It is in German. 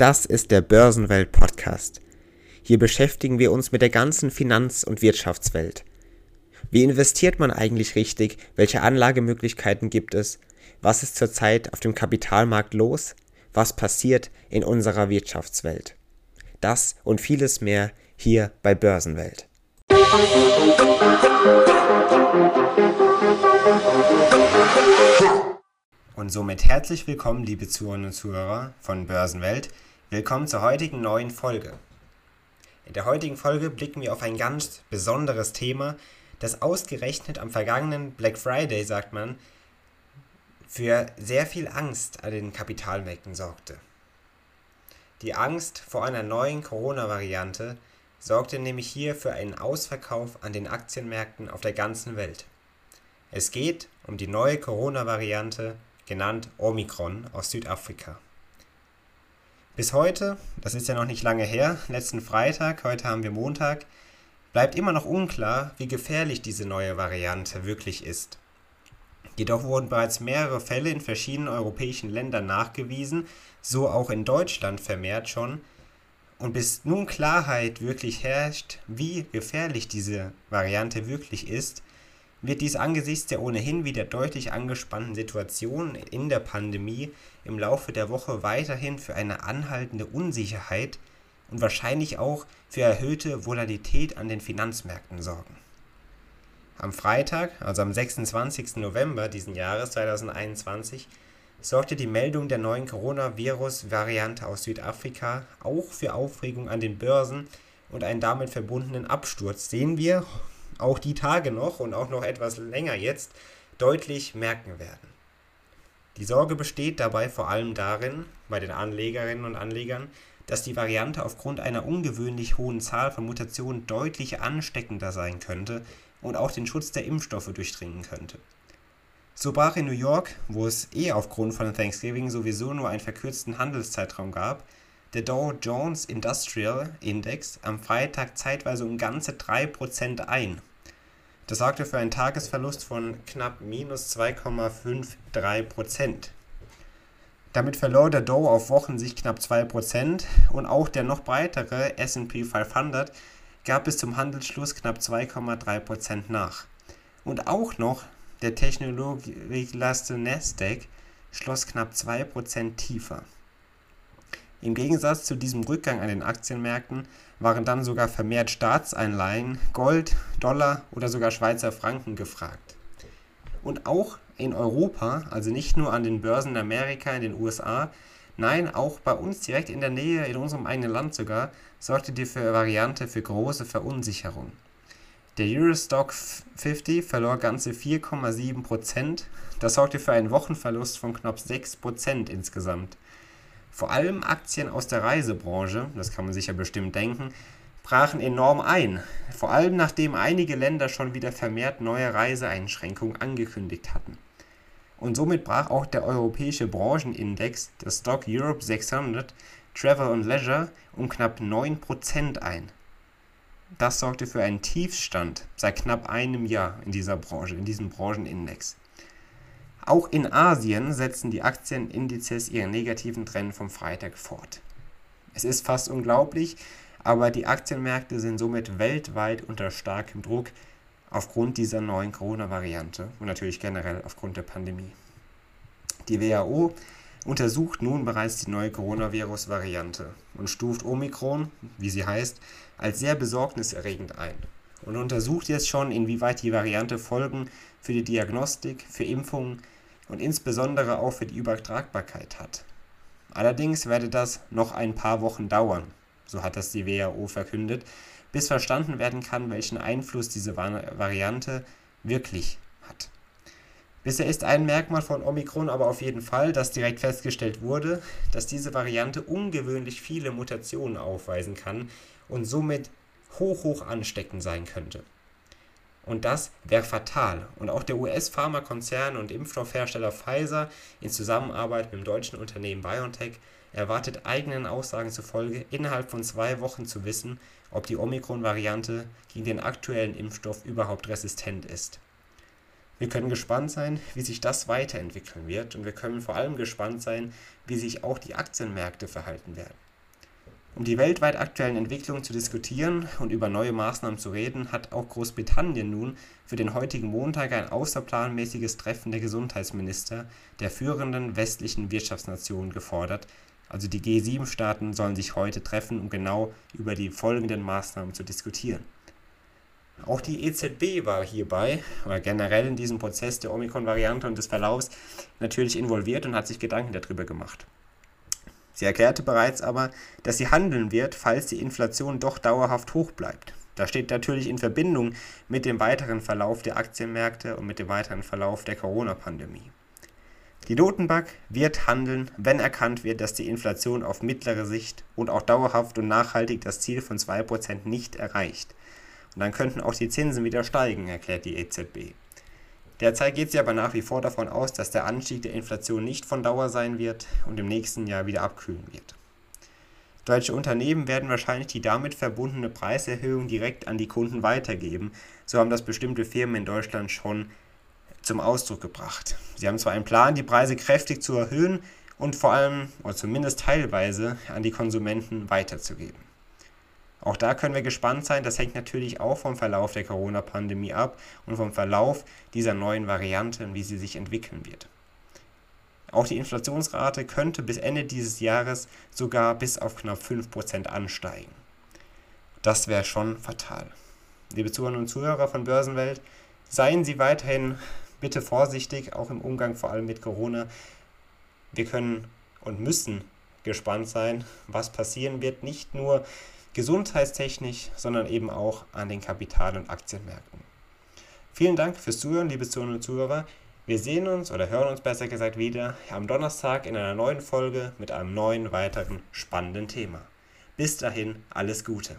Das ist der Börsenwelt Podcast. Hier beschäftigen wir uns mit der ganzen Finanz- und Wirtschaftswelt. Wie investiert man eigentlich richtig? Welche Anlagemöglichkeiten gibt es? Was ist zurzeit auf dem Kapitalmarkt los? Was passiert in unserer Wirtschaftswelt? Das und vieles mehr hier bei Börsenwelt. Und somit herzlich willkommen, liebe Zuhörerinnen und Zuhörer von Börsenwelt. Willkommen zur heutigen neuen Folge. In der heutigen Folge blicken wir auf ein ganz besonderes Thema, das ausgerechnet am vergangenen Black Friday, sagt man, für sehr viel Angst an den Kapitalmärkten sorgte. Die Angst vor einer neuen Corona-Variante sorgte nämlich hier für einen Ausverkauf an den Aktienmärkten auf der ganzen Welt. Es geht um die neue Corona-Variante, genannt Omikron aus Südafrika. Bis heute, das ist ja noch nicht lange her, letzten Freitag, heute haben wir Montag, bleibt immer noch unklar, wie gefährlich diese neue Variante wirklich ist. Jedoch wurden bereits mehrere Fälle in verschiedenen europäischen Ländern nachgewiesen, so auch in Deutschland vermehrt schon. Und bis nun Klarheit wirklich herrscht, wie gefährlich diese Variante wirklich ist, wird dies angesichts der ohnehin wieder deutlich angespannten Situation in der Pandemie im Laufe der Woche weiterhin für eine anhaltende Unsicherheit und wahrscheinlich auch für erhöhte Volatilität an den Finanzmärkten sorgen. Am Freitag, also am 26. November diesen Jahres 2021, sorgte die Meldung der neuen Coronavirus-Variante aus Südafrika auch für Aufregung an den Börsen und einen damit verbundenen Absturz, den wir auch die Tage noch und auch noch etwas länger jetzt deutlich merken werden. Die Sorge besteht dabei vor allem darin, bei den Anlegerinnen und Anlegern, dass die Variante aufgrund einer ungewöhnlich hohen Zahl von Mutationen deutlich ansteckender sein könnte und auch den Schutz der Impfstoffe durchdringen könnte. So brach in New York, wo es eh aufgrund von Thanksgiving sowieso nur einen verkürzten Handelszeitraum gab, der Dow Jones Industrial Index am Freitag zeitweise um ganze 3% ein das sorgte für einen Tagesverlust von knapp minus 2,53% Damit verlor der Dow auf Wochensicht knapp 2% und auch der noch breitere S&P 500 gab bis zum Handelsschluss knapp 2,3% nach. Und auch noch der technologielaste Nasdaq schloss knapp 2% tiefer. Im Gegensatz zu diesem Rückgang an den Aktienmärkten waren dann sogar vermehrt Staatseinleihen, Gold, Dollar oder sogar Schweizer Franken gefragt. Und auch in Europa, also nicht nur an den Börsen in Amerika, in den USA, nein, auch bei uns direkt in der Nähe, in unserem eigenen Land sogar, sorgte die Variante für große Verunsicherung. Der Eurostock 50 verlor ganze 4,7%, das sorgte für einen Wochenverlust von knapp 6% insgesamt. Vor allem Aktien aus der Reisebranche, das kann man sich ja bestimmt denken, brachen enorm ein, vor allem nachdem einige Länder schon wieder vermehrt neue Reiseeinschränkungen angekündigt hatten. Und somit brach auch der europäische Branchenindex, der Stock Europe 600 Travel and Leisure, um knapp 9% ein. Das sorgte für einen Tiefstand seit knapp einem Jahr in dieser Branche, in diesem Branchenindex. Auch in Asien setzen die Aktienindizes ihren negativen Trend vom Freitag fort. Es ist fast unglaublich, aber die Aktienmärkte sind somit weltweit unter starkem Druck aufgrund dieser neuen Corona-Variante und natürlich generell aufgrund der Pandemie. Die WHO untersucht nun bereits die neue Coronavirus-Variante und stuft Omikron, wie sie heißt, als sehr besorgniserregend ein und untersucht jetzt schon, inwieweit die Variante Folgen für die Diagnostik, für Impfungen und insbesondere auch für die Übertragbarkeit hat. Allerdings werde das noch ein paar Wochen dauern, so hat das die WHO verkündet, bis verstanden werden kann, welchen Einfluss diese Variante wirklich hat. Bisher ist ein Merkmal von Omikron aber auf jeden Fall, dass direkt festgestellt wurde, dass diese Variante ungewöhnlich viele Mutationen aufweisen kann und somit hoch, hoch ansteckend sein könnte. Und das wäre fatal. Und auch der US-Pharmakonzern und Impfstoffhersteller Pfizer in Zusammenarbeit mit dem deutschen Unternehmen BioNTech erwartet eigenen Aussagen zufolge innerhalb von zwei Wochen zu wissen, ob die Omikron-Variante gegen den aktuellen Impfstoff überhaupt resistent ist. Wir können gespannt sein, wie sich das weiterentwickeln wird und wir können vor allem gespannt sein, wie sich auch die Aktienmärkte verhalten werden. Um die weltweit aktuellen Entwicklungen zu diskutieren und über neue Maßnahmen zu reden, hat auch Großbritannien nun für den heutigen Montag ein außerplanmäßiges Treffen der Gesundheitsminister der führenden westlichen Wirtschaftsnationen gefordert. Also die G7-Staaten sollen sich heute treffen, um genau über die folgenden Maßnahmen zu diskutieren. Auch die EZB war hierbei, oder generell in diesem Prozess der Omikron-Variante und des Verlaufs, natürlich involviert und hat sich Gedanken darüber gemacht. Sie erklärte bereits aber, dass sie handeln wird, falls die Inflation doch dauerhaft hoch bleibt. Das steht natürlich in Verbindung mit dem weiteren Verlauf der Aktienmärkte und mit dem weiteren Verlauf der Corona-Pandemie. Die Notenbank wird handeln, wenn erkannt wird, dass die Inflation auf mittlere Sicht und auch dauerhaft und nachhaltig das Ziel von 2% nicht erreicht. Und dann könnten auch die Zinsen wieder steigen, erklärt die EZB. Derzeit geht sie aber nach wie vor davon aus, dass der Anstieg der Inflation nicht von Dauer sein wird und im nächsten Jahr wieder abkühlen wird. Deutsche Unternehmen werden wahrscheinlich die damit verbundene Preiserhöhung direkt an die Kunden weitergeben. So haben das bestimmte Firmen in Deutschland schon zum Ausdruck gebracht. Sie haben zwar einen Plan, die Preise kräftig zu erhöhen und vor allem oder zumindest teilweise an die Konsumenten weiterzugeben. Auch da können wir gespannt sein. Das hängt natürlich auch vom Verlauf der Corona-Pandemie ab und vom Verlauf dieser neuen Variante und wie sie sich entwickeln wird. Auch die Inflationsrate könnte bis Ende dieses Jahres sogar bis auf knapp 5% ansteigen. Das wäre schon fatal. Liebe Zuhörer und Zuhörer von Börsenwelt, seien Sie weiterhin bitte vorsichtig, auch im Umgang vor allem mit Corona. Wir können und müssen gespannt sein, was passieren wird, nicht nur gesundheitstechnisch, sondern eben auch an den Kapital- und Aktienmärkten. Vielen Dank fürs Zuhören, liebe Zuhörerinnen und Zuhörer. Wir sehen uns oder hören uns besser gesagt wieder am Donnerstag in einer neuen Folge mit einem neuen weiteren spannenden Thema. Bis dahin alles Gute.